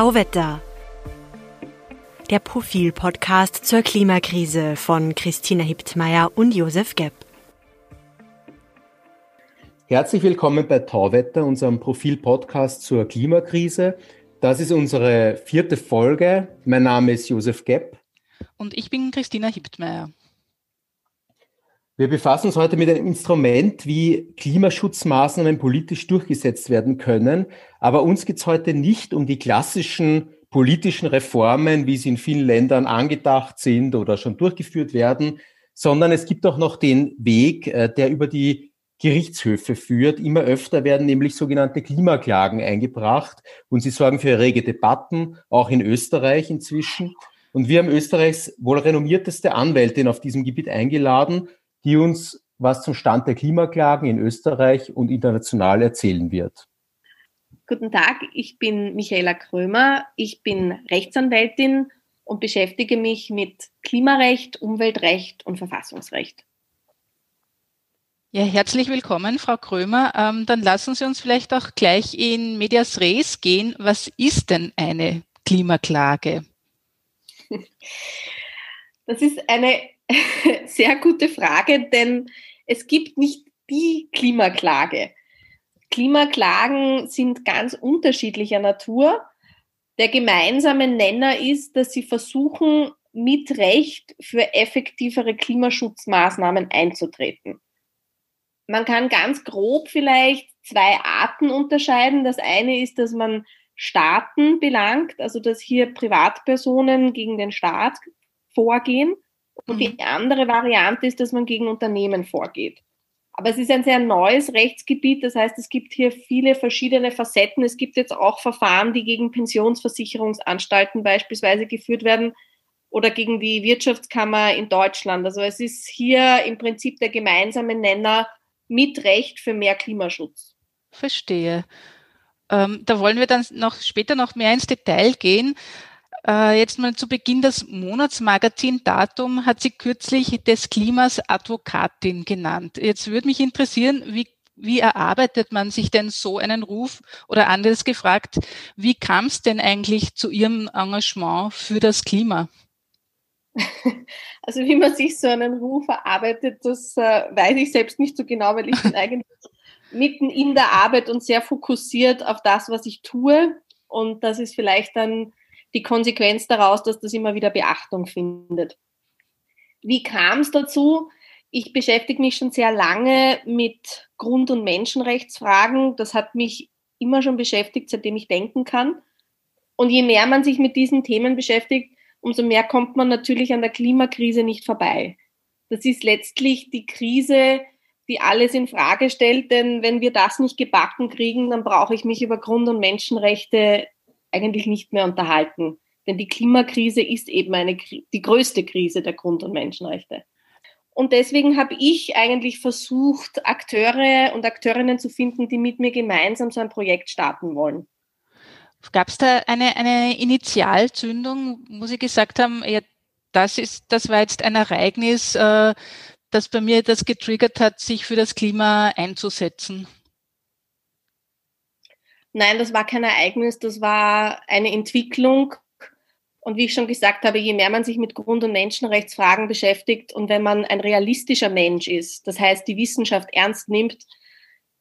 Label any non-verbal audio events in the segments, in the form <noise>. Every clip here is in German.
Tauwetter. Der Profil-Podcast zur Klimakrise von Christina Hiptmeier und Josef Gepp. Herzlich willkommen bei Tauwetter, unserem Profil-Podcast zur Klimakrise. Das ist unsere vierte Folge. Mein Name ist Josef Gepp. Und ich bin Christina Hiptmeier. Wir befassen uns heute mit einem Instrument, wie Klimaschutzmaßnahmen politisch durchgesetzt werden können. Aber uns geht es heute nicht um die klassischen politischen Reformen, wie sie in vielen Ländern angedacht sind oder schon durchgeführt werden, sondern es gibt auch noch den Weg, äh, der über die Gerichtshöfe führt. Immer öfter werden nämlich sogenannte Klimaklagen eingebracht und sie sorgen für rege Debatten, auch in Österreich inzwischen. Und wir haben Österreichs wohl renommierteste Anwältin auf diesem Gebiet eingeladen die uns was zum Stand der Klimaklagen in Österreich und international erzählen wird. Guten Tag, ich bin Michaela Krömer. Ich bin Rechtsanwältin und beschäftige mich mit Klimarecht, Umweltrecht und Verfassungsrecht. Ja, herzlich willkommen, Frau Krömer. Ähm, dann lassen Sie uns vielleicht auch gleich in Medias Res gehen. Was ist denn eine Klimaklage? <laughs> Das ist eine <laughs> sehr gute Frage, denn es gibt nicht die Klimaklage. Klimaklagen sind ganz unterschiedlicher Natur. Der gemeinsame Nenner ist, dass sie versuchen, mit Recht für effektivere Klimaschutzmaßnahmen einzutreten. Man kann ganz grob vielleicht zwei Arten unterscheiden. Das eine ist, dass man Staaten belangt, also dass hier Privatpersonen gegen den Staat vorgehen. Und die mhm. andere Variante ist, dass man gegen Unternehmen vorgeht. Aber es ist ein sehr neues Rechtsgebiet, das heißt, es gibt hier viele verschiedene Facetten. Es gibt jetzt auch Verfahren, die gegen Pensionsversicherungsanstalten beispielsweise geführt werden oder gegen die Wirtschaftskammer in Deutschland. Also es ist hier im Prinzip der gemeinsame Nenner mit Recht für mehr Klimaschutz. Verstehe. Ähm, da wollen wir dann noch später noch mehr ins Detail gehen. Äh, jetzt mal zu Beginn das Monatsmagazin-Datum hat sie kürzlich des Klimas Advokatin genannt. Jetzt würde mich interessieren, wie wie erarbeitet man sich denn so einen Ruf? Oder anders gefragt, wie kam es denn eigentlich zu Ihrem Engagement für das Klima? <laughs> Also wie man sich so einen Ruf erarbeitet, das äh, weiß ich selbst nicht so genau, weil ich bin <laughs> eigentlich mitten in der Arbeit und sehr fokussiert auf das, was ich tue. Und das ist vielleicht dann die Konsequenz daraus, dass das immer wieder Beachtung findet. Wie kam es dazu? Ich beschäftige mich schon sehr lange mit Grund- und Menschenrechtsfragen. Das hat mich immer schon beschäftigt, seitdem ich denken kann. Und je mehr man sich mit diesen Themen beschäftigt, umso mehr kommt man natürlich an der Klimakrise nicht vorbei. Das ist letztlich die Krise, die alles in Frage stellt, denn wenn wir das nicht gebacken kriegen, dann brauche ich mich über Grund- und Menschenrechte eigentlich nicht mehr unterhalten. Denn die Klimakrise ist eben eine, die größte Krise der Grund- und Menschenrechte. Und deswegen habe ich eigentlich versucht, Akteure und Akteurinnen zu finden, die mit mir gemeinsam so ein Projekt starten wollen. Gab es da eine, eine Initialzündung, wo Sie gesagt haben, ja, das ist, das war jetzt ein Ereignis, äh, das bei mir das getriggert hat, sich für das Klima einzusetzen? Nein, das war kein Ereignis, das war eine Entwicklung. Und wie ich schon gesagt habe, je mehr man sich mit Grund- und Menschenrechtsfragen beschäftigt und wenn man ein realistischer Mensch ist, das heißt die Wissenschaft ernst nimmt,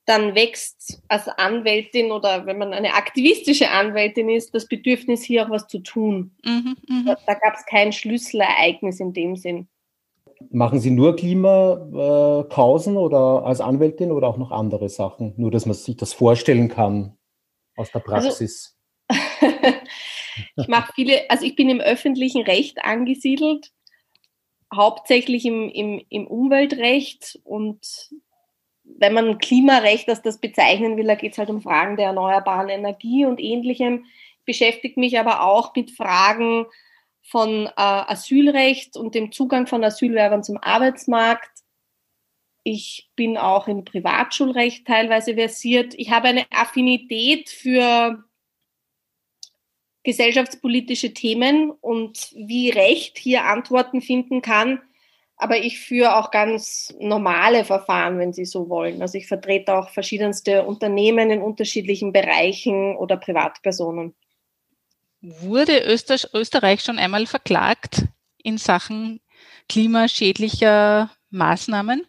dann wächst als Anwältin oder wenn man eine aktivistische Anwältin ist, das Bedürfnis, hier auch was zu tun. Mhm, mh. Da, da gab es kein Schlüsselereignis in dem Sinn. Machen Sie nur Klimakausen oder als Anwältin oder auch noch andere Sachen? Nur, dass man sich das vorstellen kann, aus der also Praxis? Also, <laughs> ich mache viele, also ich bin im öffentlichen Recht angesiedelt, hauptsächlich im, im, im Umweltrecht und wenn man Klimarecht als das bezeichnen will, da geht es halt um Fragen der erneuerbaren Energie und ähnlichem. Beschäftigt mich aber auch mit Fragen von äh, Asylrecht und dem Zugang von Asylwerbern zum Arbeitsmarkt. Ich bin auch im Privatschulrecht teilweise versiert. Ich habe eine Affinität für gesellschaftspolitische Themen und wie Recht hier Antworten finden kann. Aber ich führe auch ganz normale Verfahren, wenn Sie so wollen. Also ich vertrete auch verschiedenste Unternehmen in unterschiedlichen Bereichen oder Privatpersonen. wurde Österreich schon einmal verklagt in Sachen klimaschädlicher Maßnahmen?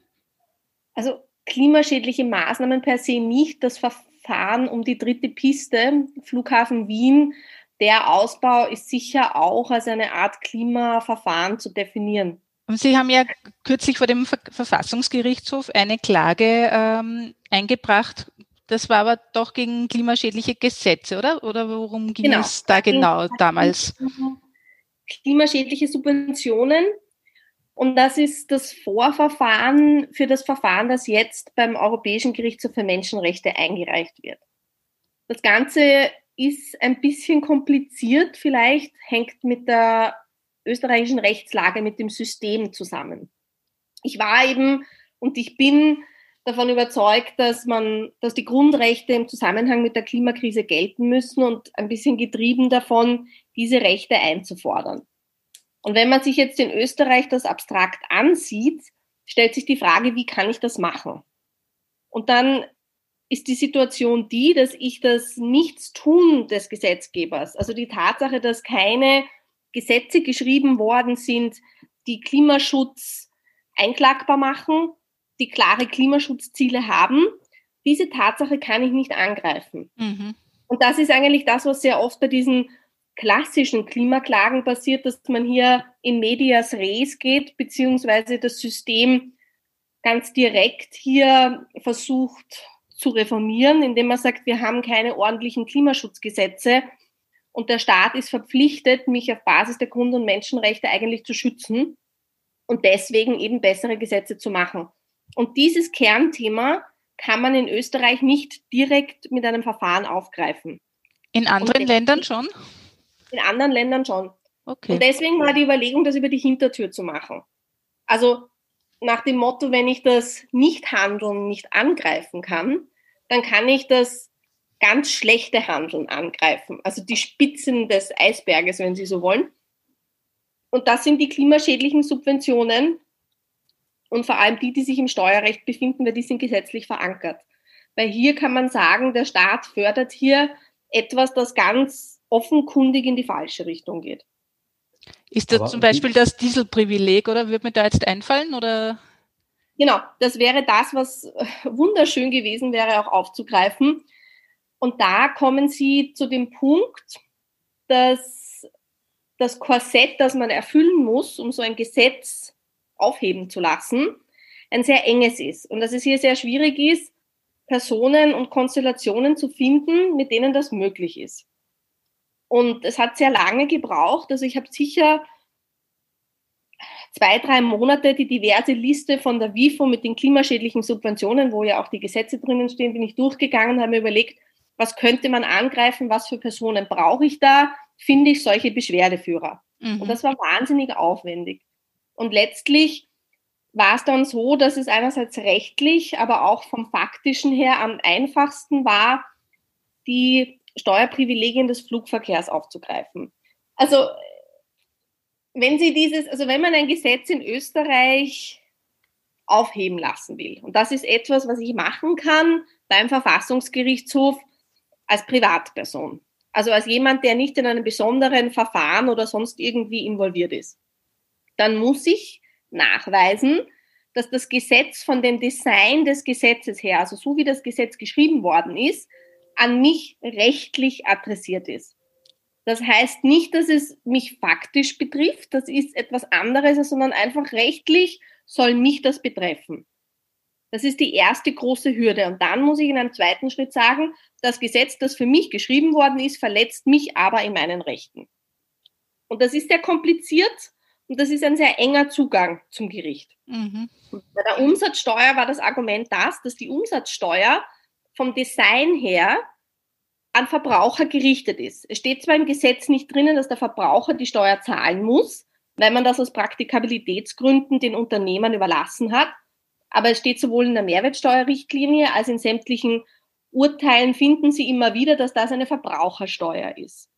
Also klimaschädliche Maßnahmen per se nicht. Das Verfahren um die dritte Piste, Flughafen Wien, der Ausbau ist sicher auch als eine Art Klimaverfahren zu definieren. Und Sie haben ja kürzlich vor dem Verfassungsgerichtshof eine Klage ähm, eingebracht. Das war aber doch gegen klimaschädliche Gesetze, oder? Oder worum ging genau. es da genau damals? Klimaschädliche Subventionen. Und das ist das Vorverfahren für das Verfahren, das jetzt beim Europäischen Gerichtshof für Menschenrechte eingereicht wird. Das Ganze ist ein bisschen kompliziert, vielleicht hängt mit der österreichischen Rechtslage, mit dem System zusammen. Ich war eben und ich bin davon überzeugt, dass man, dass die Grundrechte im Zusammenhang mit der Klimakrise gelten müssen und ein bisschen getrieben davon, diese Rechte einzufordern. Und wenn man sich jetzt in Österreich das abstrakt ansieht, stellt sich die Frage, wie kann ich das machen? Und dann ist die Situation die, dass ich das Nichtstun des Gesetzgebers, also die Tatsache, dass keine Gesetze geschrieben worden sind, die Klimaschutz einklagbar machen, die klare Klimaschutzziele haben. Diese Tatsache kann ich nicht angreifen. Mhm. Und das ist eigentlich das, was sehr oft bei diesen klassischen Klimaklagen passiert, dass man hier in medias res geht, beziehungsweise das System ganz direkt hier versucht zu reformieren, indem man sagt, wir haben keine ordentlichen Klimaschutzgesetze und der Staat ist verpflichtet, mich auf Basis der Grund- und Menschenrechte eigentlich zu schützen und deswegen eben bessere Gesetze zu machen. Und dieses Kernthema kann man in Österreich nicht direkt mit einem Verfahren aufgreifen. In anderen Ländern schon? In anderen Ländern schon. Okay. Und deswegen war die Überlegung, das über die Hintertür zu machen. Also nach dem Motto, wenn ich das Nicht-Handeln nicht angreifen kann, dann kann ich das ganz schlechte Handeln angreifen. Also die Spitzen des Eisberges, wenn Sie so wollen. Und das sind die klimaschädlichen Subventionen, und vor allem die, die sich im Steuerrecht befinden, weil die sind gesetzlich verankert. Weil hier kann man sagen, der Staat fördert hier etwas, das ganz offenkundig in die falsche Richtung geht. Ist das Aber zum Beispiel das Dieselprivileg oder wird mir da jetzt einfallen oder? Genau, das wäre das, was wunderschön gewesen wäre, auch aufzugreifen. Und da kommen Sie zu dem Punkt, dass das Korsett, das man erfüllen muss, um so ein Gesetz aufheben zu lassen, ein sehr enges ist. Und dass es hier sehr schwierig ist, Personen und Konstellationen zu finden, mit denen das möglich ist. Und es hat sehr lange gebraucht. Also ich habe sicher zwei, drei Monate die diverse Liste von der WIFO mit den klimaschädlichen Subventionen, wo ja auch die Gesetze drinnen stehen, bin ich durchgegangen und habe mir überlegt, was könnte man angreifen, was für Personen brauche ich da, finde ich solche Beschwerdeführer. Mhm. Und das war wahnsinnig aufwendig. Und letztlich war es dann so, dass es einerseits rechtlich, aber auch vom faktischen her am einfachsten war, die Steuerprivilegien des Flugverkehrs aufzugreifen. Also wenn Sie dieses, also wenn man ein Gesetz in Österreich aufheben lassen will, und das ist etwas, was ich machen kann beim Verfassungsgerichtshof als Privatperson, also als jemand, der nicht in einem besonderen Verfahren oder sonst irgendwie involviert ist dann muss ich nachweisen, dass das Gesetz von dem Design des Gesetzes her, also so wie das Gesetz geschrieben worden ist, an mich rechtlich adressiert ist. Das heißt nicht, dass es mich faktisch betrifft, das ist etwas anderes, sondern einfach rechtlich soll mich das betreffen. Das ist die erste große Hürde. Und dann muss ich in einem zweiten Schritt sagen, das Gesetz, das für mich geschrieben worden ist, verletzt mich aber in meinen Rechten. Und das ist sehr kompliziert und das ist ein sehr enger Zugang zum Gericht. Mhm. Bei der Umsatzsteuer war das Argument das, dass die Umsatzsteuer vom Design her an Verbraucher gerichtet ist. Es steht zwar im Gesetz nicht drinnen, dass der Verbraucher die Steuer zahlen muss, weil man das aus Praktikabilitätsgründen den Unternehmern überlassen hat, aber es steht sowohl in der Mehrwertsteuerrichtlinie als in sämtlichen Urteilen finden Sie immer wieder, dass das eine Verbrauchersteuer ist.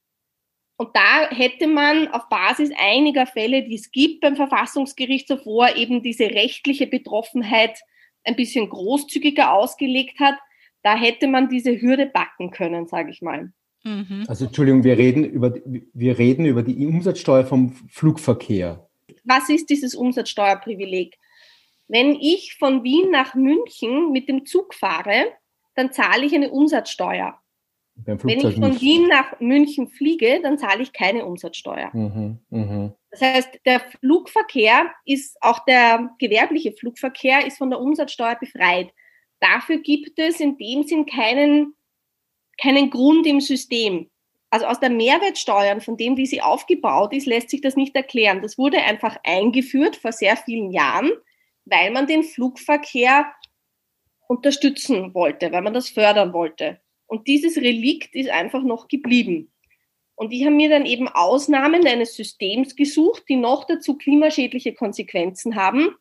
Und da hätte man auf Basis einiger Fälle, die es gibt beim Verfassungsgericht zuvor, eben diese rechtliche Betroffenheit ein bisschen großzügiger ausgelegt hat, da hätte man diese Hürde backen können, sage ich mal. Mhm. Also Entschuldigung, wir reden, über, wir reden über die Umsatzsteuer vom Flugverkehr. Was ist dieses Umsatzsteuerprivileg? Wenn ich von Wien nach München mit dem Zug fahre, dann zahle ich eine Umsatzsteuer. Wenn ich von nicht. Wien nach München fliege, dann zahle ich keine Umsatzsteuer. Mhm, mh. Das heißt, der Flugverkehr ist, auch der gewerbliche Flugverkehr ist von der Umsatzsteuer befreit. Dafür gibt es in dem Sinn keinen, keinen Grund im System. Also aus der Mehrwertsteuer, von dem, wie sie aufgebaut ist, lässt sich das nicht erklären. Das wurde einfach eingeführt vor sehr vielen Jahren, weil man den Flugverkehr unterstützen wollte, weil man das fördern wollte. Und dieses Relikt ist einfach noch geblieben. Und ich habe mir dann eben Ausnahmen eines Systems gesucht, die noch dazu klimaschädliche Konsequenzen haben,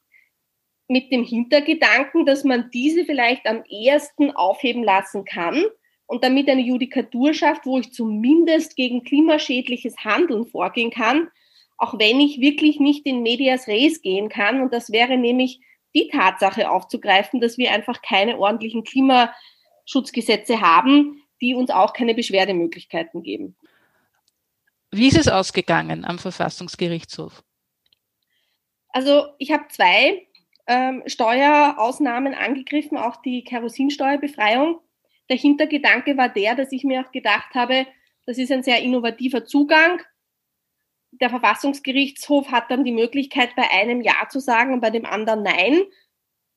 mit dem Hintergedanken, dass man diese vielleicht am ehesten aufheben lassen kann und damit eine Judikatur schafft, wo ich zumindest gegen klimaschädliches Handeln vorgehen kann, auch wenn ich wirklich nicht in Medias Res gehen kann. Und das wäre nämlich die Tatsache aufzugreifen, dass wir einfach keine ordentlichen Klima Schutzgesetze haben, die uns auch keine Beschwerdemöglichkeiten geben. Wie ist es ausgegangen am Verfassungsgerichtshof? Also ich habe zwei ähm, Steuerausnahmen angegriffen, auch die Kerosinsteuerbefreiung. Der Hintergedanke war der, dass ich mir auch gedacht habe, das ist ein sehr innovativer Zugang. Der Verfassungsgerichtshof hat dann die Möglichkeit, bei einem Ja zu sagen und bei dem anderen Nein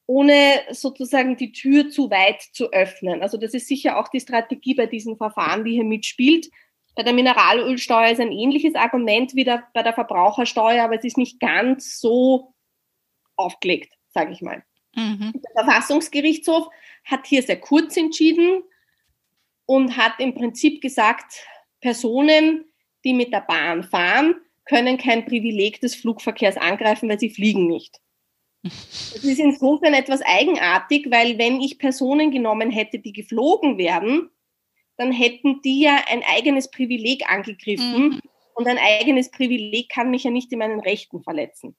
ohne sozusagen die Tür zu weit zu öffnen. Also das ist sicher auch die Strategie bei diesen Verfahren, die hier mitspielt. Bei der Mineralölsteuer ist ein ähnliches Argument wie der, bei der Verbrauchersteuer, aber es ist nicht ganz so aufgelegt, sage ich mal. Mhm. Der Verfassungsgerichtshof hat hier sehr kurz entschieden und hat im Prinzip gesagt, Personen, die mit der Bahn fahren, können kein Privileg des Flugverkehrs angreifen, weil sie fliegen nicht. Das ist insofern etwas eigenartig, weil wenn ich Personen genommen hätte, die geflogen wären, dann hätten die ja ein eigenes Privileg angegriffen. Mhm. Und ein eigenes Privileg kann mich ja nicht in meinen Rechten verletzen.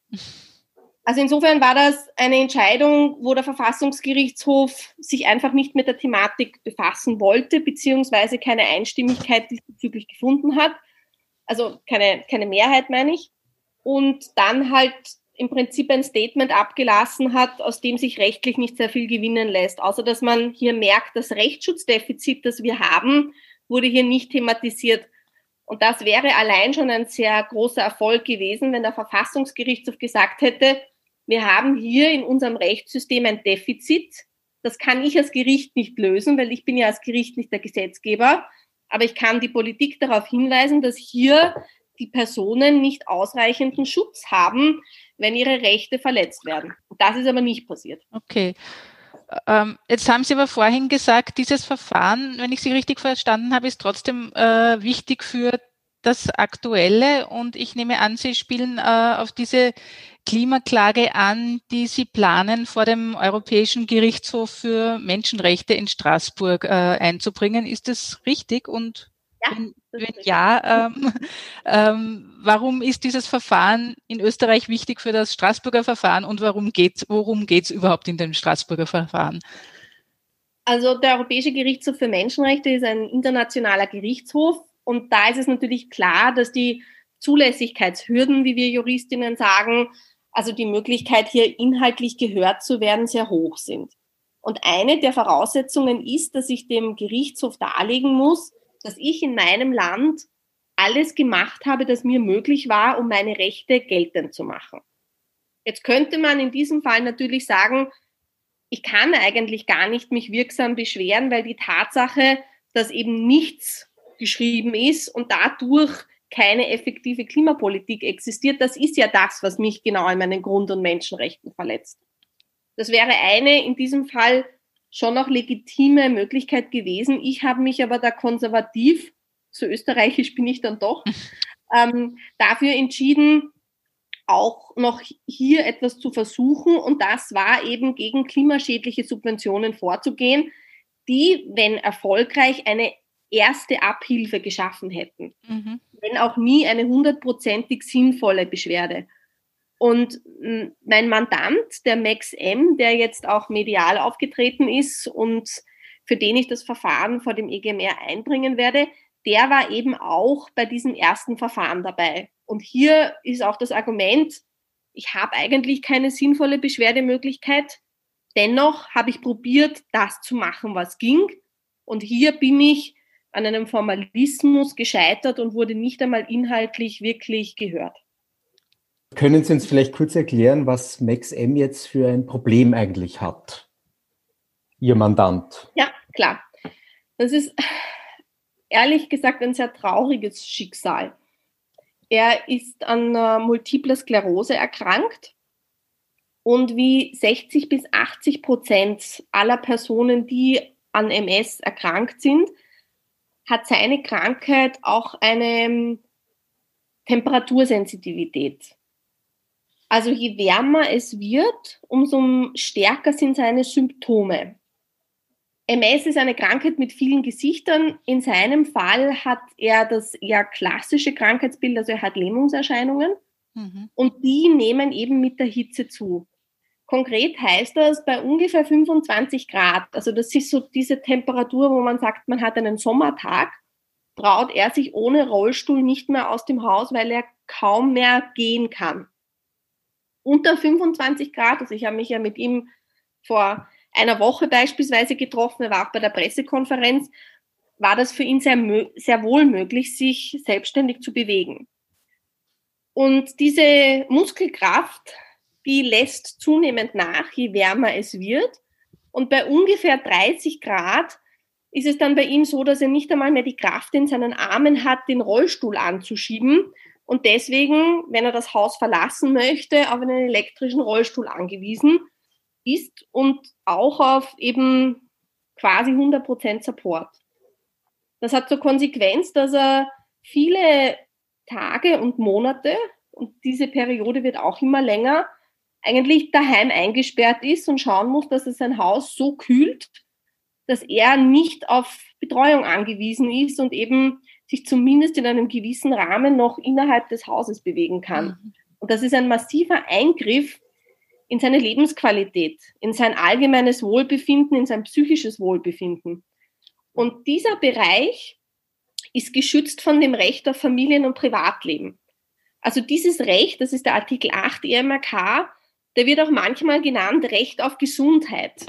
Also insofern war das eine Entscheidung, wo der Verfassungsgerichtshof sich einfach nicht mit der Thematik befassen wollte, beziehungsweise keine Einstimmigkeit diesbezüglich gefunden hat. Also keine, keine Mehrheit, meine ich. Und dann halt im Prinzip ein Statement abgelassen hat, aus dem sich rechtlich nicht sehr viel gewinnen lässt. Außer dass man hier merkt, das Rechtsschutzdefizit, das wir haben, wurde hier nicht thematisiert. Und das wäre allein schon ein sehr großer Erfolg gewesen, wenn der Verfassungsgerichtshof gesagt hätte, wir haben hier in unserem Rechtssystem ein Defizit. Das kann ich als Gericht nicht lösen, weil ich bin ja als Gericht nicht der Gesetzgeber. Aber ich kann die Politik darauf hinweisen, dass hier die Personen nicht ausreichenden Schutz haben, wenn ihre Rechte verletzt werden. Das ist aber nicht passiert. Okay. Ähm, jetzt haben Sie aber vorhin gesagt, dieses Verfahren, wenn ich Sie richtig verstanden habe, ist trotzdem äh, wichtig für das Aktuelle und ich nehme an, Sie spielen äh, auf diese Klimaklage an, die Sie planen, vor dem Europäischen Gerichtshof für Menschenrechte in Straßburg äh, einzubringen. Ist das richtig? Und ja, wenn, wenn ja, ähm, <laughs> ähm, warum ist dieses Verfahren in Österreich wichtig für das Straßburger Verfahren und warum geht's, worum geht es überhaupt in dem Straßburger Verfahren? Also der Europäische Gerichtshof für Menschenrechte ist ein internationaler Gerichtshof und da ist es natürlich klar, dass die Zulässigkeitshürden, wie wir Juristinnen sagen, also die Möglichkeit hier inhaltlich gehört zu werden, sehr hoch sind. Und eine der Voraussetzungen ist, dass ich dem Gerichtshof darlegen muss, dass ich in meinem Land alles gemacht habe, das mir möglich war, um meine Rechte geltend zu machen. Jetzt könnte man in diesem Fall natürlich sagen, ich kann eigentlich gar nicht mich wirksam beschweren, weil die Tatsache, dass eben nichts geschrieben ist und dadurch keine effektive Klimapolitik existiert, das ist ja das, was mich genau in meinen Grund- und Menschenrechten verletzt. Das wäre eine in diesem Fall schon noch legitime Möglichkeit gewesen. Ich habe mich aber da konservativ, so österreichisch bin ich dann doch, <laughs> ähm, dafür entschieden, auch noch hier etwas zu versuchen. Und das war eben gegen klimaschädliche Subventionen vorzugehen, die, wenn erfolgreich, eine erste Abhilfe geschaffen hätten. Mhm. Wenn auch nie eine hundertprozentig sinnvolle Beschwerde. Und mein Mandant, der Max M., der jetzt auch medial aufgetreten ist und für den ich das Verfahren vor dem EGMR einbringen werde, der war eben auch bei diesem ersten Verfahren dabei. Und hier ist auch das Argument, ich habe eigentlich keine sinnvolle Beschwerdemöglichkeit. Dennoch habe ich probiert, das zu machen, was ging. Und hier bin ich an einem Formalismus gescheitert und wurde nicht einmal inhaltlich wirklich gehört. Können Sie uns vielleicht kurz erklären, was Max M jetzt für ein Problem eigentlich hat? Ihr Mandant. Ja, klar. Das ist ehrlich gesagt ein sehr trauriges Schicksal. Er ist an äh, multipler Sklerose erkrankt und wie 60 bis 80 Prozent aller Personen, die an MS erkrankt sind, hat seine Krankheit auch eine ähm, Temperatursensitivität. Also je wärmer es wird, umso stärker sind seine Symptome. MS ist eine Krankheit mit vielen Gesichtern. In seinem Fall hat er das eher klassische Krankheitsbild, also er hat Lähmungserscheinungen mhm. und die nehmen eben mit der Hitze zu. Konkret heißt das bei ungefähr 25 Grad, also das ist so diese Temperatur, wo man sagt, man hat einen Sommertag, traut er sich ohne Rollstuhl nicht mehr aus dem Haus, weil er kaum mehr gehen kann. Unter 25 Grad, also ich habe mich ja mit ihm vor einer Woche beispielsweise getroffen, er war auch bei der Pressekonferenz, war das für ihn sehr, sehr wohl möglich, sich selbstständig zu bewegen. Und diese Muskelkraft, die lässt zunehmend nach, je wärmer es wird. Und bei ungefähr 30 Grad ist es dann bei ihm so, dass er nicht einmal mehr die Kraft in seinen Armen hat, den Rollstuhl anzuschieben und deswegen, wenn er das Haus verlassen möchte, auf einen elektrischen Rollstuhl angewiesen ist und auch auf eben quasi 100% Support. Das hat zur Konsequenz, dass er viele Tage und Monate, und diese Periode wird auch immer länger, eigentlich daheim eingesperrt ist und schauen muss, dass er sein Haus so kühlt, dass er nicht auf Betreuung angewiesen ist und eben sich zumindest in einem gewissen Rahmen noch innerhalb des Hauses bewegen kann. Mhm. Und das ist ein massiver Eingriff in seine Lebensqualität, in sein allgemeines Wohlbefinden, in sein psychisches Wohlbefinden. Und dieser Bereich ist geschützt von dem Recht auf Familien- und Privatleben. Also dieses Recht, das ist der Artikel 8 EMRK, der wird auch manchmal genannt Recht auf Gesundheit.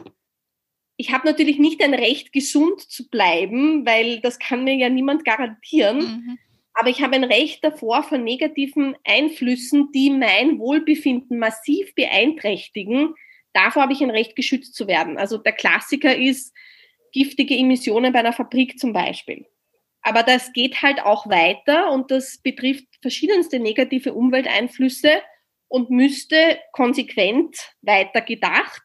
Ich habe natürlich nicht ein Recht, gesund zu bleiben, weil das kann mir ja niemand garantieren. Mhm. Aber ich habe ein Recht davor von negativen Einflüssen, die mein Wohlbefinden massiv beeinträchtigen. Davor habe ich ein Recht, geschützt zu werden. Also der Klassiker ist giftige Emissionen bei einer Fabrik zum Beispiel. Aber das geht halt auch weiter und das betrifft verschiedenste negative Umwelteinflüsse und müsste konsequent weiter gedacht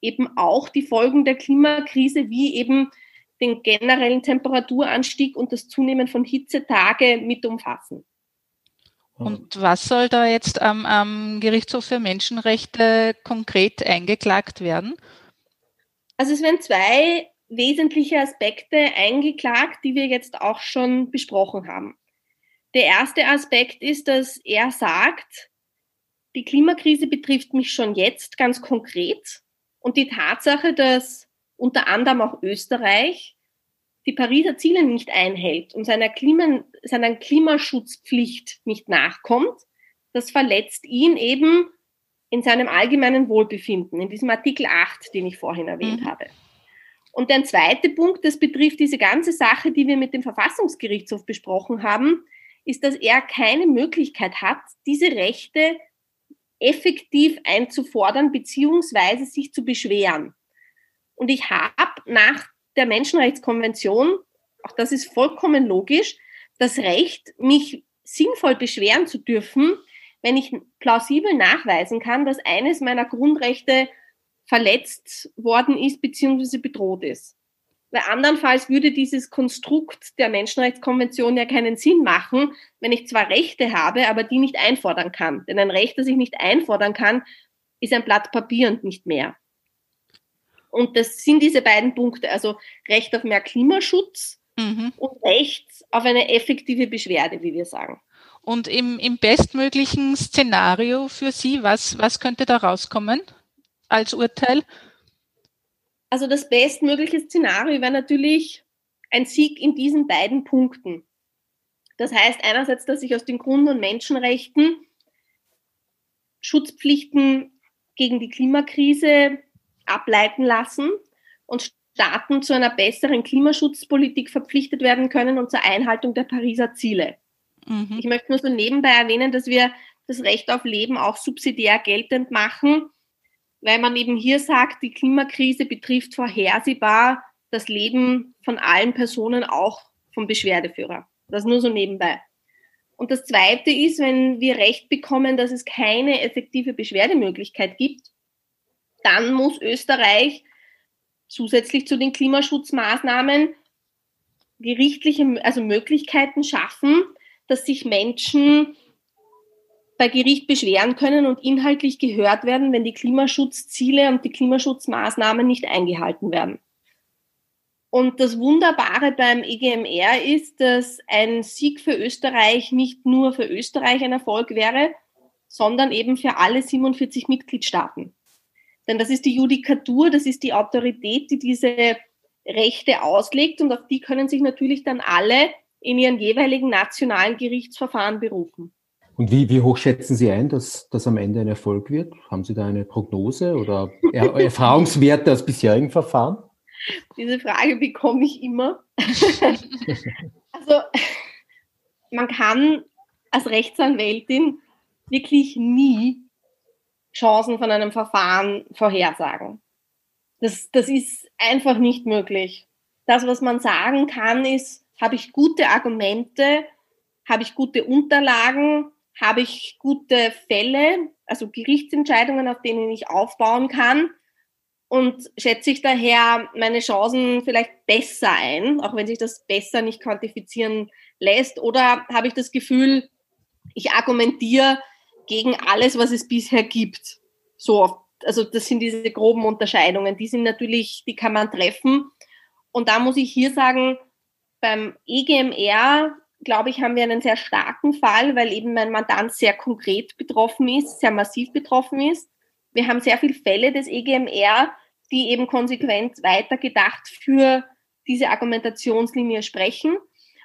eben auch die Folgen der Klimakrise wie eben den generellen Temperaturanstieg und das Zunehmen von Hitzetage mit umfassen. Und was soll da jetzt am, am Gerichtshof für Menschenrechte konkret eingeklagt werden? Also es werden zwei wesentliche Aspekte eingeklagt, die wir jetzt auch schon besprochen haben. Der erste Aspekt ist, dass er sagt, die Klimakrise betrifft mich schon jetzt ganz konkret und die Tatsache, dass unter anderem auch Österreich die Pariser Ziele nicht einhält und seiner, Klima, seiner Klimaschutzpflicht nicht nachkommt, das verletzt ihn eben in seinem allgemeinen Wohlbefinden, in diesem Artikel 8, den ich vorhin erwähnt mhm. habe. Und der zweite Punkt, das betrifft diese ganze Sache, die wir mit dem Verfassungsgerichtshof besprochen haben, ist, dass er keine Möglichkeit hat, diese Rechte effektiv einzufordern beziehungsweise sich zu beschweren. Und ich habe nach der Menschenrechtskonvention, auch das ist vollkommen logisch, das Recht, mich sinnvoll beschweren zu dürfen, wenn ich plausibel nachweisen kann, dass eines meiner Grundrechte verletzt worden ist bzw. bedroht ist. Weil andernfalls würde dieses Konstrukt der Menschenrechtskonvention ja keinen Sinn machen, wenn ich zwar Rechte habe, aber die nicht einfordern kann. Denn ein Recht, das ich nicht einfordern kann, ist ein Blatt Papier und nicht mehr. Und das sind diese beiden Punkte, also Recht auf mehr Klimaschutz mhm. und Recht auf eine effektive Beschwerde, wie wir sagen. Und im, im bestmöglichen Szenario für Sie, was, was könnte da rauskommen als Urteil? Also das bestmögliche Szenario wäre natürlich ein Sieg in diesen beiden Punkten. Das heißt einerseits, dass sich aus den Grund- und Menschenrechten Schutzpflichten gegen die Klimakrise ableiten lassen und Staaten zu einer besseren Klimaschutzpolitik verpflichtet werden können und zur Einhaltung der Pariser Ziele. Mhm. Ich möchte nur so nebenbei erwähnen, dass wir das Recht auf Leben auch subsidiär geltend machen, weil man eben hier sagt, die Klimakrise betrifft vorhersehbar das Leben von allen Personen, auch vom Beschwerdeführer. Das nur so nebenbei. Und das Zweite ist, wenn wir Recht bekommen, dass es keine effektive Beschwerdemöglichkeit gibt, dann muss Österreich zusätzlich zu den Klimaschutzmaßnahmen gerichtliche, also Möglichkeiten schaffen, dass sich Menschen bei Gericht beschweren können und inhaltlich gehört werden, wenn die Klimaschutzziele und die Klimaschutzmaßnahmen nicht eingehalten werden. Und das Wunderbare beim EGMR ist, dass ein Sieg für Österreich nicht nur für Österreich ein Erfolg wäre, sondern eben für alle 47 Mitgliedstaaten. Denn das ist die Judikatur, das ist die Autorität, die diese Rechte auslegt und auf die können sich natürlich dann alle in ihren jeweiligen nationalen Gerichtsverfahren berufen. Und wie, wie hoch schätzen Sie ein, dass das am Ende ein Erfolg wird? Haben Sie da eine Prognose oder <laughs> Erfahrungswerte aus bisherigen Verfahren? Diese Frage bekomme ich immer. <laughs> also man kann als Rechtsanwältin wirklich nie Chancen von einem Verfahren vorhersagen. Das, das ist einfach nicht möglich. Das, was man sagen kann, ist, habe ich gute Argumente, habe ich gute Unterlagen, habe ich gute Fälle, also Gerichtsentscheidungen, auf denen ich aufbauen kann und schätze ich daher meine Chancen vielleicht besser ein, auch wenn sich das besser nicht quantifizieren lässt? Oder habe ich das Gefühl, ich argumentiere gegen alles, was es bisher gibt? So, also das sind diese groben Unterscheidungen. Die sind natürlich, die kann man treffen. Und da muss ich hier sagen, beim EGMR, glaube ich, haben wir einen sehr starken Fall, weil eben mein Mandant sehr konkret betroffen ist, sehr massiv betroffen ist. Wir haben sehr viele Fälle des EGMR, die eben konsequent weitergedacht für diese Argumentationslinie sprechen.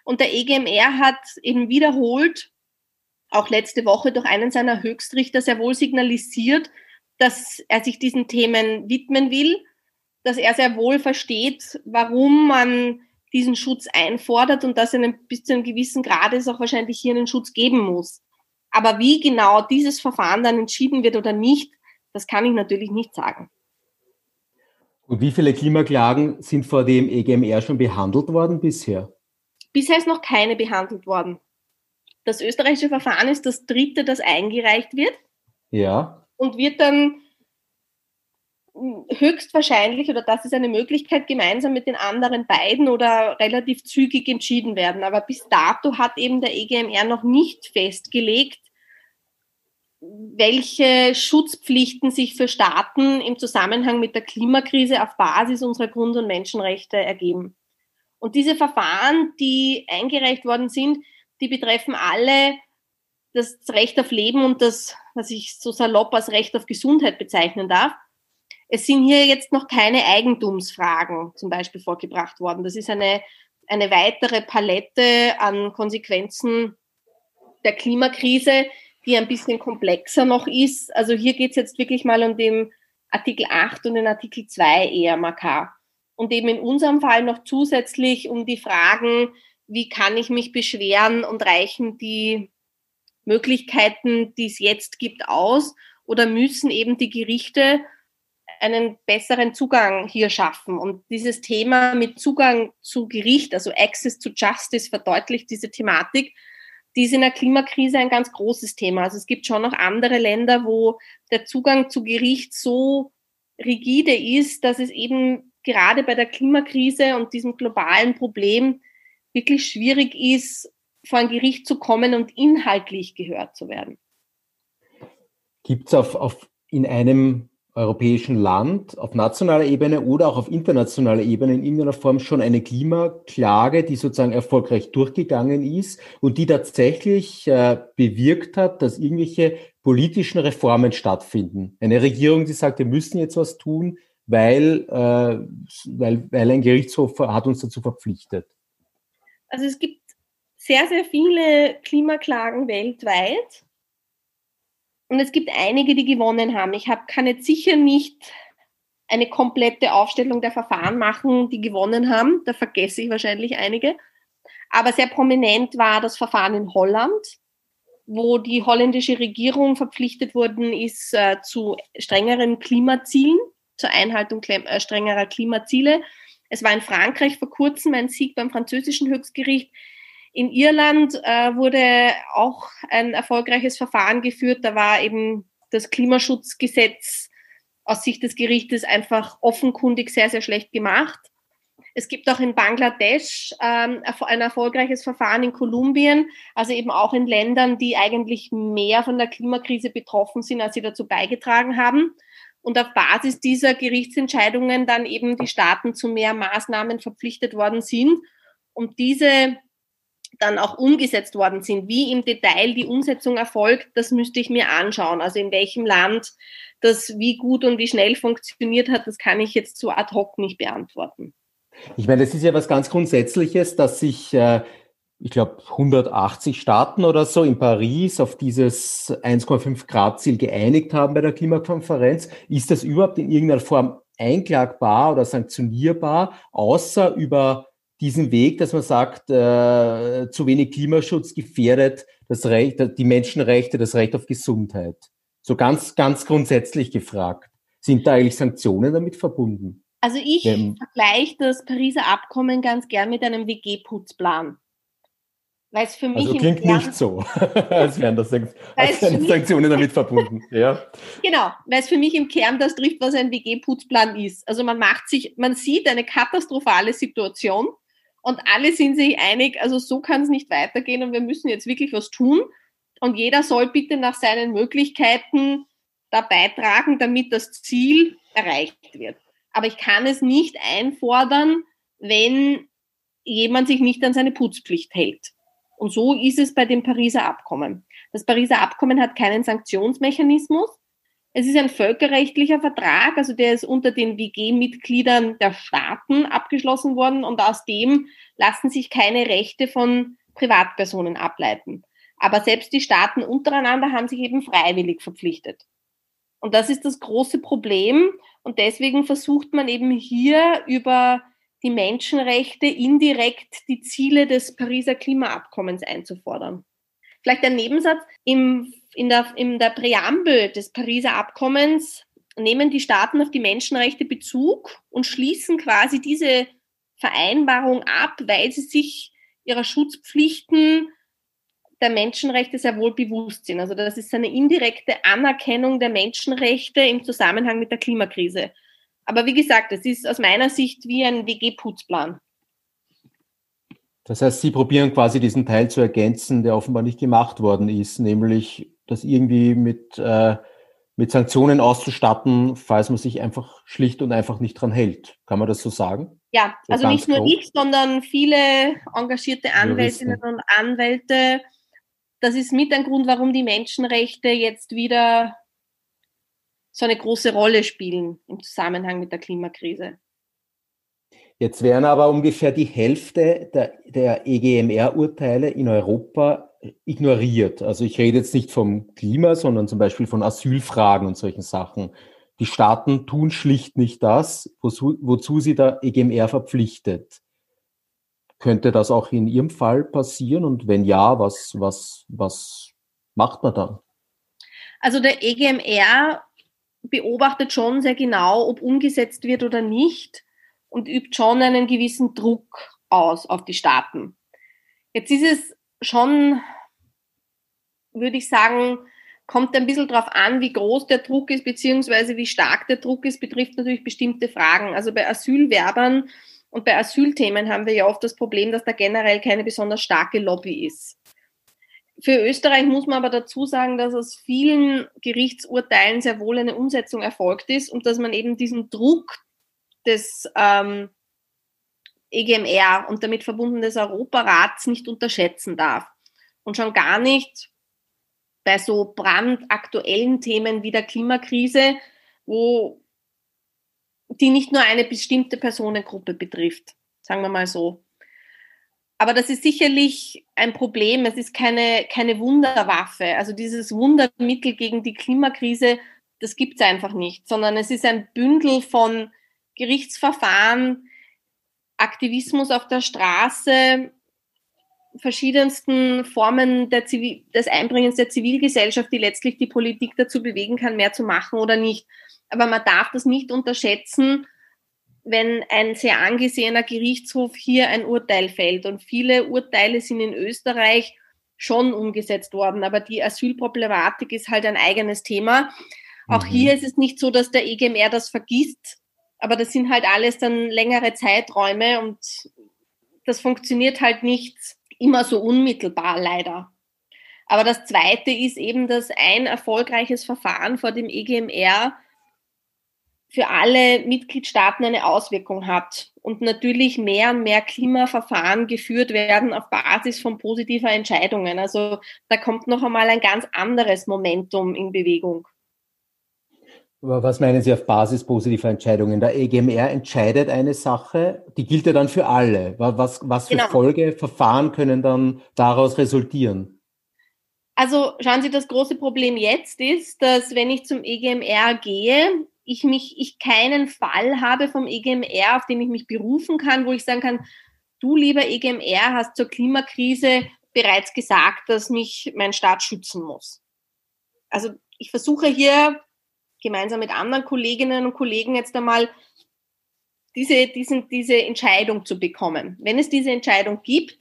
Und der EGMR hat eben wiederholt, auch letzte Woche durch einen seiner Höchstrichter sehr wohl signalisiert, dass er sich diesen Themen widmen will, dass er sehr wohl versteht, warum man diesen Schutz einfordert und dass er bis zu einem gewissen Grad es auch wahrscheinlich hier einen Schutz geben muss. Aber wie genau dieses Verfahren dann entschieden wird oder nicht, das kann ich natürlich nicht sagen. Und wie viele Klimaklagen sind vor dem EGMR schon behandelt worden bisher? Bisher ist noch keine behandelt worden. Das österreichische Verfahren ist das dritte, das eingereicht wird. Ja. Und wird dann höchstwahrscheinlich, oder das ist eine Möglichkeit, gemeinsam mit den anderen beiden oder relativ zügig entschieden werden. Aber bis dato hat eben der EGMR noch nicht festgelegt, welche Schutzpflichten sich für Staaten im Zusammenhang mit der Klimakrise auf Basis unserer Grund- und Menschenrechte ergeben. Und diese Verfahren, die eingereicht worden sind, die betreffen alle das Recht auf Leben und das, was ich so salopp als Recht auf Gesundheit bezeichnen darf. Es sind hier jetzt noch keine Eigentumsfragen zum Beispiel vorgebracht worden. Das ist eine, eine weitere Palette an Konsequenzen der Klimakrise, die ein bisschen komplexer noch ist. Also hier geht es jetzt wirklich mal um den Artikel 8 und den Artikel 2 EMAK. Und eben in unserem Fall noch zusätzlich um die Fragen, wie kann ich mich beschweren und reichen die Möglichkeiten, die es jetzt gibt, aus? Oder müssen eben die Gerichte einen besseren Zugang hier schaffen? Und dieses Thema mit Zugang zu Gericht, also Access to Justice, verdeutlicht diese Thematik, die ist in der Klimakrise ein ganz großes Thema. Also es gibt schon noch andere Länder, wo der Zugang zu Gericht so rigide ist, dass es eben gerade bei der Klimakrise und diesem globalen Problem wirklich schwierig ist, vor ein Gericht zu kommen und inhaltlich gehört zu werden. Gibt es auf, auf in einem europäischen Land auf nationaler Ebene oder auch auf internationaler Ebene in irgendeiner Form schon eine Klimaklage, die sozusagen erfolgreich durchgegangen ist und die tatsächlich äh, bewirkt hat, dass irgendwelche politischen Reformen stattfinden. Eine Regierung, die sagt, wir müssen jetzt was tun, weil, äh, weil, weil ein Gerichtshof hat uns dazu verpflichtet. Also es gibt sehr, sehr viele Klimaklagen weltweit. Und es gibt einige, die gewonnen haben. Ich hab, kann jetzt sicher nicht eine komplette Aufstellung der Verfahren machen, die gewonnen haben. Da vergesse ich wahrscheinlich einige. Aber sehr prominent war das Verfahren in Holland, wo die holländische Regierung verpflichtet worden ist äh, zu strengeren Klimazielen, zur Einhaltung äh, strengerer Klimaziele. Es war in Frankreich vor kurzem ein Sieg beim französischen Höchstgericht. In Irland äh, wurde auch ein erfolgreiches Verfahren geführt. Da war eben das Klimaschutzgesetz aus Sicht des Gerichtes einfach offenkundig sehr, sehr schlecht gemacht. Es gibt auch in Bangladesch ähm, ein erfolgreiches Verfahren in Kolumbien, also eben auch in Ländern, die eigentlich mehr von der Klimakrise betroffen sind, als sie dazu beigetragen haben. Und auf Basis dieser Gerichtsentscheidungen dann eben die Staaten zu mehr Maßnahmen verpflichtet worden sind und diese dann auch umgesetzt worden sind. Wie im Detail die Umsetzung erfolgt, das müsste ich mir anschauen. Also in welchem Land das wie gut und wie schnell funktioniert hat, das kann ich jetzt so ad hoc nicht beantworten. Ich meine, das ist ja was ganz Grundsätzliches, dass sich, äh, ich glaube, 180 Staaten oder so in Paris auf dieses 1,5 Grad Ziel geeinigt haben bei der Klimakonferenz. Ist das überhaupt in irgendeiner Form einklagbar oder sanktionierbar, außer über diesen Weg, dass man sagt, äh, zu wenig Klimaschutz gefährdet das Recht, die Menschenrechte, das Recht auf Gesundheit? So ganz, ganz grundsätzlich gefragt. Sind da eigentlich Sanktionen damit verbunden? Also ich ähm, vergleiche das Pariser Abkommen ganz gern mit einem WG-Putzplan. Weil es für mich also klingt Kern, nicht so, <laughs> als wären das als wären Sanktionen damit verbunden. Ja. Genau, weil es für mich im Kern das trifft, was ein WG-Putzplan ist. Also man macht sich, man sieht eine katastrophale Situation und alle sind sich einig, also so kann es nicht weitergehen und wir müssen jetzt wirklich was tun. Und jeder soll bitte nach seinen Möglichkeiten da beitragen, damit das Ziel erreicht wird aber ich kann es nicht einfordern, wenn jemand sich nicht an seine Putzpflicht hält. Und so ist es bei dem Pariser Abkommen. Das Pariser Abkommen hat keinen Sanktionsmechanismus. Es ist ein völkerrechtlicher Vertrag, also der ist unter den WG-Mitgliedern der Staaten abgeschlossen worden und aus dem lassen sich keine Rechte von Privatpersonen ableiten. Aber selbst die Staaten untereinander haben sich eben freiwillig verpflichtet. Und das ist das große Problem. Und deswegen versucht man eben hier über die Menschenrechte indirekt die Ziele des Pariser Klimaabkommens einzufordern. Vielleicht ein Nebensatz. Im, in, der, in der Präambel des Pariser Abkommens nehmen die Staaten auf die Menschenrechte Bezug und schließen quasi diese Vereinbarung ab, weil sie sich ihrer Schutzpflichten der Menschenrechte sehr wohl bewusst sind. Also das ist eine indirekte Anerkennung der Menschenrechte im Zusammenhang mit der Klimakrise. Aber wie gesagt, es ist aus meiner Sicht wie ein WG-Putzplan. Das heißt, Sie probieren quasi diesen Teil zu ergänzen, der offenbar nicht gemacht worden ist, nämlich das irgendwie mit, äh, mit Sanktionen auszustatten, falls man sich einfach schlicht und einfach nicht dran hält. Kann man das so sagen? Ja, so also nicht nur grob? ich, sondern viele engagierte Anwältinnen und Anwälte das ist mit ein Grund, warum die Menschenrechte jetzt wieder so eine große Rolle spielen im Zusammenhang mit der Klimakrise. Jetzt werden aber ungefähr die Hälfte der, der EGMR-Urteile in Europa ignoriert. Also ich rede jetzt nicht vom Klima, sondern zum Beispiel von Asylfragen und solchen Sachen. Die Staaten tun schlicht nicht das, wozu, wozu sie der EGMR verpflichtet. Könnte das auch in Ihrem Fall passieren? Und wenn ja, was, was, was macht man dann? Also der EGMR beobachtet schon sehr genau, ob umgesetzt wird oder nicht und übt schon einen gewissen Druck aus auf die Staaten. Jetzt ist es schon, würde ich sagen, kommt ein bisschen darauf an, wie groß der Druck ist, beziehungsweise wie stark der Druck ist, betrifft natürlich bestimmte Fragen. Also bei Asylwerbern und bei Asylthemen haben wir ja oft das Problem, dass da generell keine besonders starke Lobby ist. Für Österreich muss man aber dazu sagen, dass aus vielen Gerichtsurteilen sehr wohl eine Umsetzung erfolgt ist und dass man eben diesen Druck des ähm, EGMR und damit verbunden des Europarats nicht unterschätzen darf. Und schon gar nicht bei so brandaktuellen Themen wie der Klimakrise, wo die nicht nur eine bestimmte Personengruppe betrifft, sagen wir mal so. Aber das ist sicherlich ein Problem. Es ist keine, keine Wunderwaffe. Also dieses Wundermittel gegen die Klimakrise, das gibt es einfach nicht, sondern es ist ein Bündel von Gerichtsverfahren, Aktivismus auf der Straße, verschiedensten Formen des Einbringens der Zivilgesellschaft, die letztlich die Politik dazu bewegen kann, mehr zu machen oder nicht. Aber man darf das nicht unterschätzen, wenn ein sehr angesehener Gerichtshof hier ein Urteil fällt. Und viele Urteile sind in Österreich schon umgesetzt worden, aber die Asylproblematik ist halt ein eigenes Thema. Auch mhm. hier ist es nicht so, dass der EGMR das vergisst, aber das sind halt alles dann längere Zeiträume und das funktioniert halt nicht immer so unmittelbar, leider. Aber das Zweite ist eben, dass ein erfolgreiches Verfahren vor dem EGMR für alle Mitgliedstaaten eine Auswirkung hat und natürlich mehr und mehr Klimaverfahren geführt werden auf Basis von positiver Entscheidungen. Also da kommt noch einmal ein ganz anderes Momentum in Bewegung. Was meinen Sie auf Basis positiver Entscheidungen? Der EGMR entscheidet eine Sache, die gilt ja dann für alle. Was, was für genau. Folgeverfahren können dann daraus resultieren? Also schauen Sie, das große Problem jetzt ist, dass wenn ich zum EGMR gehe, ich mich, ich keinen Fall habe vom EGMR, auf den ich mich berufen kann, wo ich sagen kann, du lieber EGMR hast zur Klimakrise bereits gesagt, dass mich mein Staat schützen muss. Also ich versuche hier gemeinsam mit anderen Kolleginnen und Kollegen jetzt einmal diese, diesen, diese Entscheidung zu bekommen. Wenn es diese Entscheidung gibt,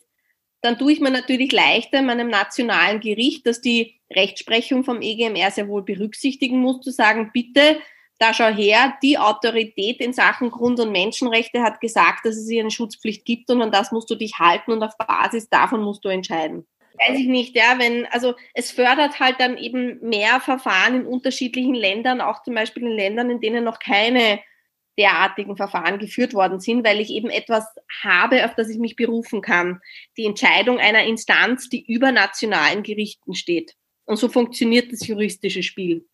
dann tue ich mir natürlich leichter in meinem nationalen Gericht, dass die Rechtsprechung vom EGMR sehr wohl berücksichtigen muss, zu sagen, bitte, da schau her, die Autorität in Sachen Grund- und Menschenrechte hat gesagt, dass es hier eine Schutzpflicht gibt und an das musst du dich halten und auf Basis davon musst du entscheiden weiß ich nicht, ja, wenn, also es fördert halt dann eben mehr Verfahren in unterschiedlichen Ländern, auch zum Beispiel in Ländern, in denen noch keine derartigen Verfahren geführt worden sind, weil ich eben etwas habe, auf das ich mich berufen kann. Die Entscheidung einer Instanz, die über nationalen Gerichten steht. Und so funktioniert das juristische Spiel.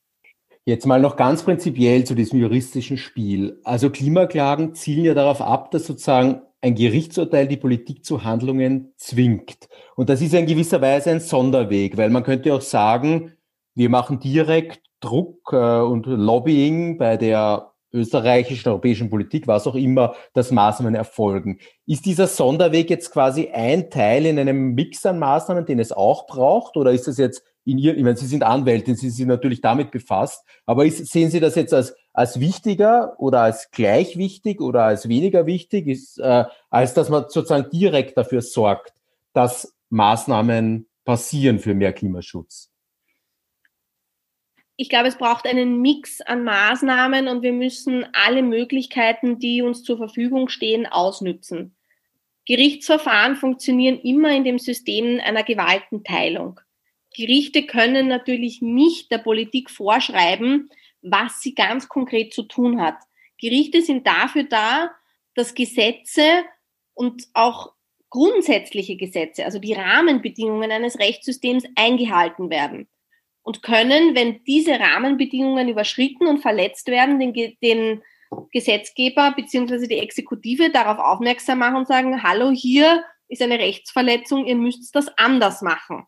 Jetzt mal noch ganz prinzipiell zu diesem juristischen Spiel. Also Klimaklagen zielen ja darauf ab, dass sozusagen ein Gerichtsurteil die Politik zu Handlungen zwingt. Und das ist in gewisser Weise ein Sonderweg, weil man könnte auch sagen, wir machen direkt Druck äh, und Lobbying bei der österreichischen, europäischen Politik, was auch immer, dass Maßnahmen erfolgen. Ist dieser Sonderweg jetzt quasi ein Teil in einem Mix an Maßnahmen, den es auch braucht? Oder ist das jetzt in Ihren, ich meine, Sie sind Anwältin, Sie sind natürlich damit befasst, aber ist, sehen Sie das jetzt als, als wichtiger oder als gleich wichtig oder als weniger wichtig, ist, äh, als dass man sozusagen direkt dafür sorgt, dass Maßnahmen passieren für mehr Klimaschutz? ich glaube, es braucht einen Mix an Maßnahmen und wir müssen alle Möglichkeiten, die uns zur Verfügung stehen, ausnützen. Gerichtsverfahren funktionieren immer in dem System einer Gewaltenteilung. Gerichte können natürlich nicht der Politik vorschreiben, was sie ganz konkret zu tun hat. Gerichte sind dafür da, dass Gesetze und auch grundsätzliche Gesetze, also die Rahmenbedingungen eines Rechtssystems eingehalten werden und können, wenn diese Rahmenbedingungen überschritten und verletzt werden, den, den Gesetzgeber bzw. die Exekutive darauf aufmerksam machen und sagen, hallo, hier ist eine Rechtsverletzung, ihr müsst das anders machen.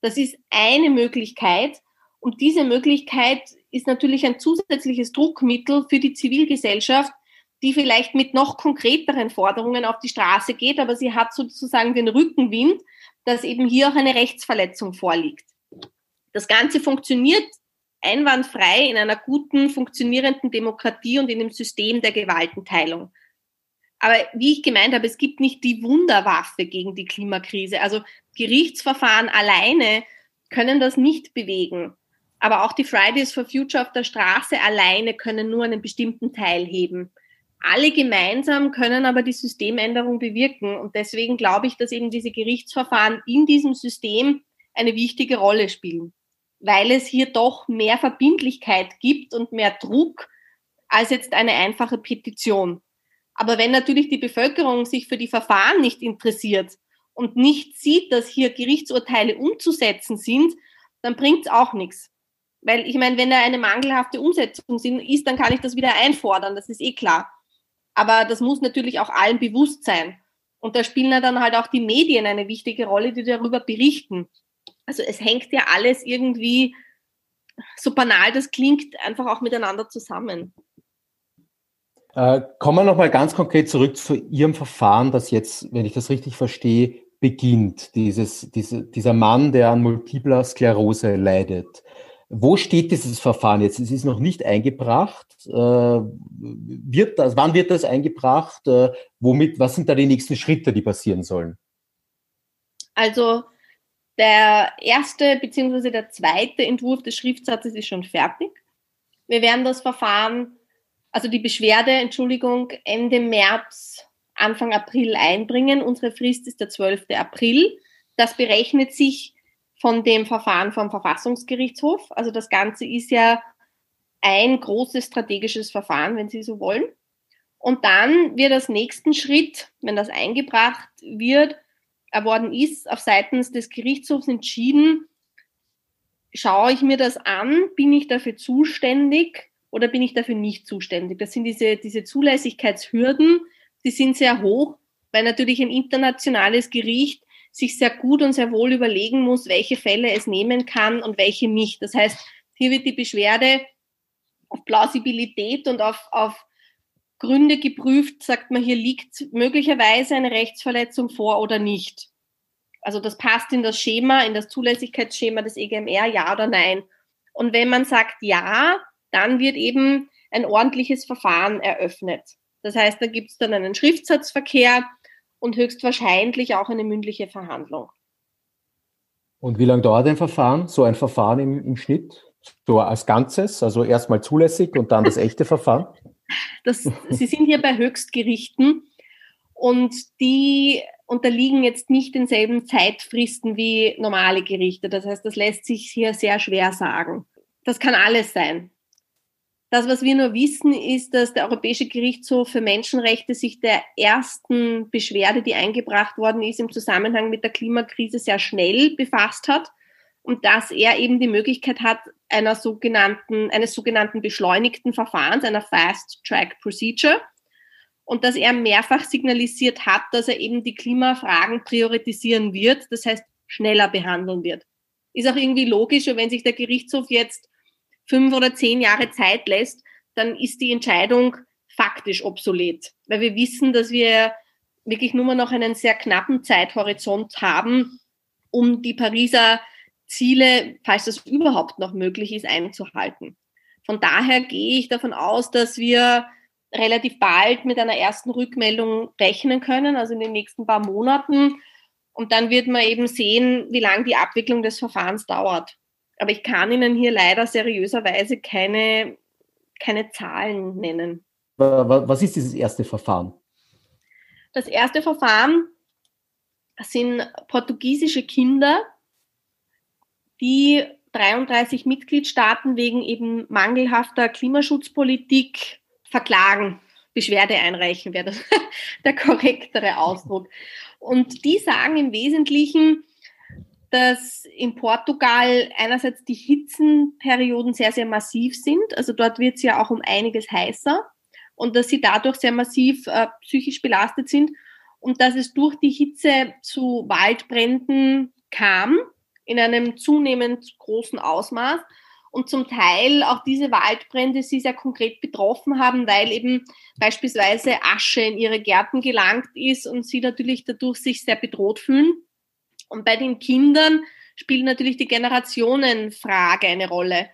Das ist eine Möglichkeit. Und diese Möglichkeit ist natürlich ein zusätzliches Druckmittel für die Zivilgesellschaft, die vielleicht mit noch konkreteren Forderungen auf die Straße geht, aber sie hat sozusagen den Rückenwind, dass eben hier auch eine Rechtsverletzung vorliegt. Das Ganze funktioniert einwandfrei in einer guten, funktionierenden Demokratie und in dem System der Gewaltenteilung. Aber wie ich gemeint habe, es gibt nicht die Wunderwaffe gegen die Klimakrise. Also Gerichtsverfahren alleine können das nicht bewegen. Aber auch die Fridays for Future auf der Straße alleine können nur einen bestimmten Teil heben. Alle gemeinsam können aber die Systemänderung bewirken. Und deswegen glaube ich, dass eben diese Gerichtsverfahren in diesem System eine wichtige Rolle spielen, weil es hier doch mehr Verbindlichkeit gibt und mehr Druck als jetzt eine einfache Petition. Aber wenn natürlich die Bevölkerung sich für die Verfahren nicht interessiert und nicht sieht, dass hier Gerichtsurteile umzusetzen sind, dann bringt es auch nichts. Weil ich meine, wenn da eine mangelhafte Umsetzung ist, dann kann ich das wieder einfordern, das ist eh klar. Aber das muss natürlich auch allen bewusst sein. Und da spielen ja dann halt auch die Medien eine wichtige Rolle, die darüber berichten. Also es hängt ja alles irgendwie, so banal das klingt, einfach auch miteinander zusammen. Äh, kommen wir nochmal ganz konkret zurück zu Ihrem Verfahren, das jetzt, wenn ich das richtig verstehe, beginnt. Dieses, diese, dieser Mann, der an multipler Sklerose leidet. Wo steht dieses Verfahren jetzt? Es ist noch nicht eingebracht. Äh, wird das, wann wird das eingebracht? Äh, womit, was sind da die nächsten Schritte, die passieren sollen? Also der erste bzw. der zweite Entwurf des Schriftsatzes ist schon fertig. Wir werden das Verfahren, also die Beschwerde, Entschuldigung, Ende März, Anfang April einbringen. Unsere Frist ist der 12. April. Das berechnet sich von dem Verfahren vom Verfassungsgerichtshof. Also das Ganze ist ja ein großes strategisches Verfahren, wenn Sie so wollen. Und dann wird als nächsten Schritt, wenn das eingebracht wird, erworben ist, auf seitens des Gerichtshofs entschieden, schaue ich mir das an, bin ich dafür zuständig oder bin ich dafür nicht zuständig? Das sind diese, diese Zulässigkeitshürden, die sind sehr hoch, weil natürlich ein internationales Gericht sich sehr gut und sehr wohl überlegen muss, welche Fälle es nehmen kann und welche nicht. Das heißt, hier wird die Beschwerde auf Plausibilität und auf, auf Gründe geprüft, sagt man, hier liegt möglicherweise eine Rechtsverletzung vor oder nicht. Also das passt in das Schema, in das Zulässigkeitsschema des EGMR, ja oder nein. Und wenn man sagt ja, dann wird eben ein ordentliches Verfahren eröffnet. Das heißt, da gibt es dann einen Schriftsatzverkehr, und höchstwahrscheinlich auch eine mündliche Verhandlung. Und wie lange dauert ein Verfahren, so ein Verfahren im, im Schnitt? So als Ganzes, also erstmal zulässig und dann das echte Verfahren? Das, Sie sind hier bei Höchstgerichten und die unterliegen jetzt nicht denselben Zeitfristen wie normale Gerichte. Das heißt, das lässt sich hier sehr schwer sagen. Das kann alles sein. Das, was wir nur wissen, ist, dass der Europäische Gerichtshof für Menschenrechte sich der ersten Beschwerde, die eingebracht worden ist, im Zusammenhang mit der Klimakrise sehr schnell befasst hat und dass er eben die Möglichkeit hat, einer sogenannten, eines sogenannten beschleunigten Verfahrens, einer Fast Track Procedure, und dass er mehrfach signalisiert hat, dass er eben die Klimafragen priorisieren wird, das heißt schneller behandeln wird. Ist auch irgendwie logisch, wenn sich der Gerichtshof jetzt fünf oder zehn Jahre Zeit lässt, dann ist die Entscheidung faktisch obsolet. Weil wir wissen, dass wir wirklich nur noch einen sehr knappen Zeithorizont haben, um die Pariser Ziele, falls das überhaupt noch möglich ist, einzuhalten. Von daher gehe ich davon aus, dass wir relativ bald mit einer ersten Rückmeldung rechnen können, also in den nächsten paar Monaten. Und dann wird man eben sehen, wie lange die Abwicklung des Verfahrens dauert. Aber ich kann Ihnen hier leider seriöserweise keine, keine Zahlen nennen. Was ist dieses erste Verfahren? Das erste Verfahren sind portugiesische Kinder, die 33 Mitgliedstaaten wegen eben mangelhafter Klimaschutzpolitik verklagen, Beschwerde einreichen, wäre das <laughs> der korrektere Ausdruck. Und die sagen im Wesentlichen, dass in Portugal einerseits die Hitzenperioden sehr, sehr massiv sind. Also dort wird es ja auch um einiges heißer und dass sie dadurch sehr massiv äh, psychisch belastet sind und dass es durch die Hitze zu Waldbränden kam in einem zunehmend großen Ausmaß und zum Teil auch diese Waldbrände sie sehr konkret betroffen haben, weil eben beispielsweise Asche in ihre Gärten gelangt ist und sie natürlich dadurch sich sehr bedroht fühlen. Und bei den Kindern spielt natürlich die Generationenfrage eine Rolle.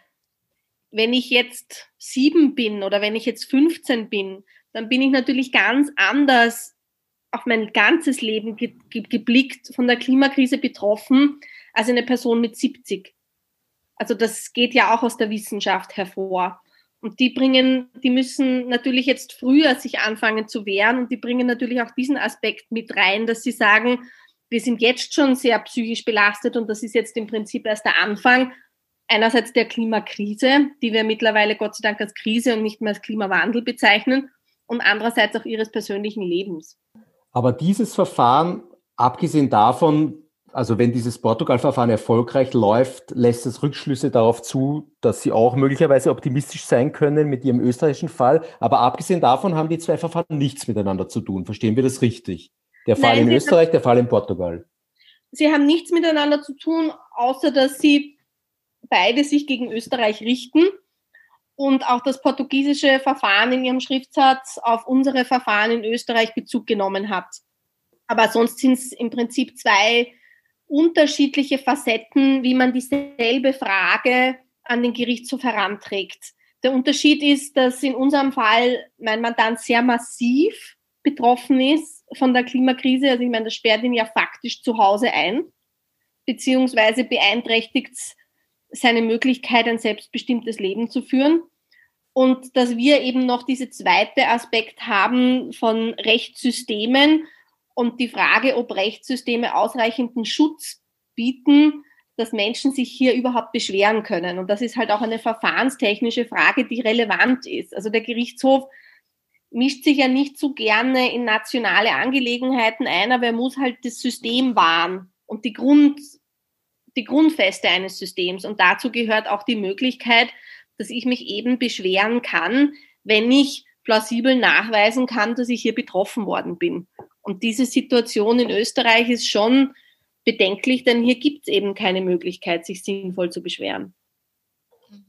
Wenn ich jetzt sieben bin oder wenn ich jetzt 15 bin, dann bin ich natürlich ganz anders auf mein ganzes Leben ge ge geblickt, von der Klimakrise betroffen, als eine Person mit 70. Also das geht ja auch aus der Wissenschaft hervor. Und die bringen, die müssen natürlich jetzt früher sich anfangen zu wehren und die bringen natürlich auch diesen Aspekt mit rein, dass sie sagen, wir sind jetzt schon sehr psychisch belastet und das ist jetzt im Prinzip erst der Anfang einerseits der Klimakrise, die wir mittlerweile Gott sei Dank als Krise und nicht mehr als Klimawandel bezeichnen und andererseits auch ihres persönlichen Lebens. Aber dieses Verfahren, abgesehen davon, also wenn dieses Portugal-Verfahren erfolgreich läuft, lässt es Rückschlüsse darauf zu, dass Sie auch möglicherweise optimistisch sein können mit Ihrem österreichischen Fall. Aber abgesehen davon haben die zwei Verfahren nichts miteinander zu tun. Verstehen wir das richtig? Der Fall Nein, in Österreich, der Fall in Portugal. Sie haben nichts miteinander zu tun, außer dass sie beide sich gegen Österreich richten und auch das portugiesische Verfahren in ihrem Schriftsatz auf unsere Verfahren in Österreich Bezug genommen hat. Aber sonst sind es im Prinzip zwei unterschiedliche Facetten, wie man dieselbe Frage an den Gerichtshof heranträgt. Der Unterschied ist, dass in unserem Fall mein Mandant sehr massiv betroffen ist von der Klimakrise. Also ich meine, das sperrt ihn ja faktisch zu Hause ein, beziehungsweise beeinträchtigt seine Möglichkeit, ein selbstbestimmtes Leben zu führen. Und dass wir eben noch diese zweite Aspekt haben von Rechtssystemen und die Frage, ob Rechtssysteme ausreichenden Schutz bieten, dass Menschen sich hier überhaupt beschweren können. Und das ist halt auch eine verfahrenstechnische Frage, die relevant ist. Also der Gerichtshof mischt sich ja nicht so gerne in nationale Angelegenheiten ein, aber er muss halt das System wahren und die, Grund, die Grundfeste eines Systems. Und dazu gehört auch die Möglichkeit, dass ich mich eben beschweren kann, wenn ich plausibel nachweisen kann, dass ich hier betroffen worden bin. Und diese Situation in Österreich ist schon bedenklich, denn hier gibt es eben keine Möglichkeit, sich sinnvoll zu beschweren.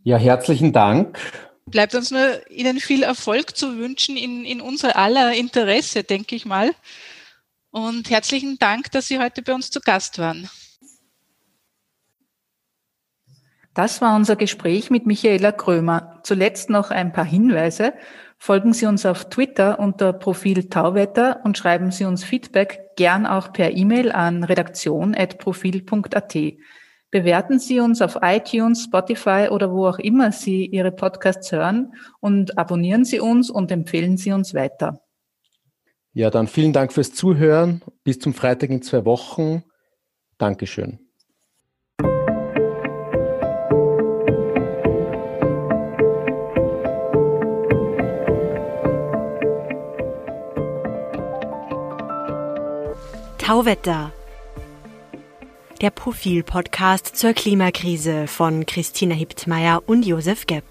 Ja, herzlichen Dank. Bleibt uns nur Ihnen viel Erfolg zu wünschen in, in unser aller Interesse, denke ich mal. Und herzlichen Dank, dass Sie heute bei uns zu Gast waren. Das war unser Gespräch mit Michaela Krömer. Zuletzt noch ein paar Hinweise. Folgen Sie uns auf Twitter unter Profil Tauwetter und schreiben Sie uns Feedback gern auch per E-Mail an redaktion.profil.at. Bewerten Sie uns auf iTunes, Spotify oder wo auch immer Sie Ihre Podcasts hören und abonnieren Sie uns und empfehlen Sie uns weiter. Ja, dann vielen Dank fürs Zuhören. Bis zum Freitag in zwei Wochen. Dankeschön. Tauwetter. Der Profil-Podcast zur Klimakrise von Christina Hiptmeier und Josef Gepp.